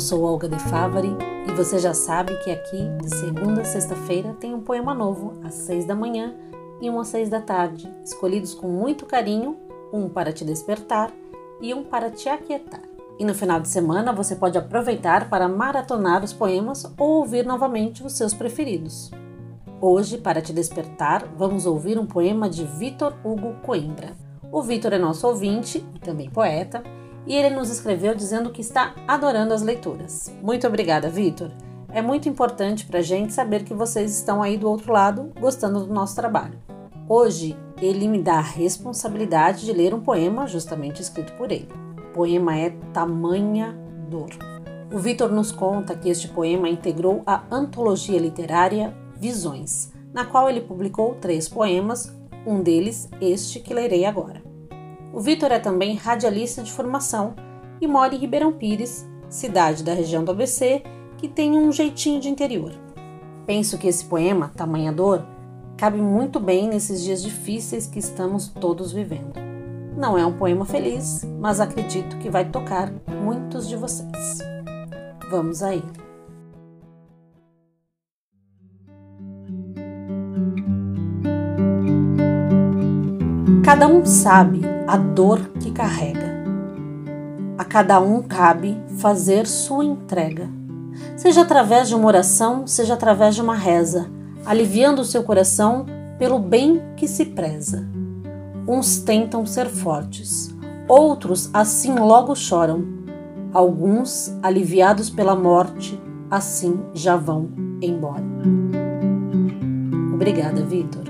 sou Olga De Favari e você já sabe que aqui, de segunda a sexta-feira, tem um poema novo às seis da manhã e um às seis da tarde, escolhidos com muito carinho, um para te despertar e um para te aquietar. E no final de semana você pode aproveitar para maratonar os poemas ou ouvir novamente os seus preferidos. Hoje, para te despertar, vamos ouvir um poema de Vitor Hugo Coimbra. O Vitor é nosso ouvinte e também poeta e ele nos escreveu dizendo que está adorando as leituras. Muito obrigada, Vitor! É muito importante para a gente saber que vocês estão aí do outro lado gostando do nosso trabalho. Hoje, ele me dá a responsabilidade de ler um poema justamente escrito por ele. O poema é Tamanha Dor. O Vitor nos conta que este poema integrou a antologia literária Visões, na qual ele publicou três poemas, um deles este que lerei agora. O Vitor é também radialista de formação e mora em Ribeirão Pires, cidade da região do ABC que tem um jeitinho de interior. Penso que esse poema, Tamanha Dor, cabe muito bem nesses dias difíceis que estamos todos vivendo. Não é um poema feliz, mas acredito que vai tocar muitos de vocês. Vamos a ele. Cada um sabe a dor que carrega. A cada um cabe fazer sua entrega, seja através de uma oração, seja através de uma reza, aliviando o seu coração pelo bem que se preza. Uns tentam ser fortes, outros assim logo choram. Alguns, aliviados pela morte, assim já vão embora. Obrigada, Vitor.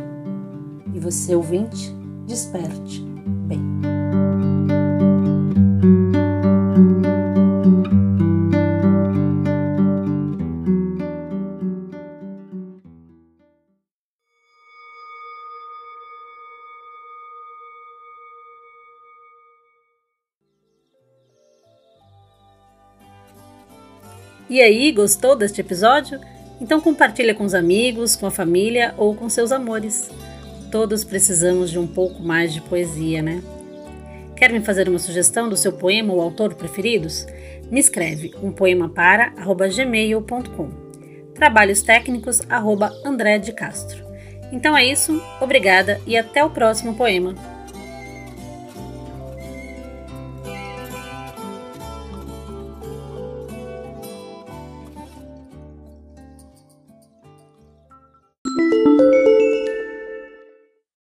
E você, ouvinte, desperte bem. E aí, gostou deste episódio? Então compartilha com os amigos, com a família ou com seus amores. Todos precisamos de um pouco mais de poesia, né? Quer me fazer uma sugestão do seu poema ou autor preferidos? Me escreve um poema para gmail.com. Trabalhos técnicos André de Castro. Então é isso, obrigada e até o próximo poema.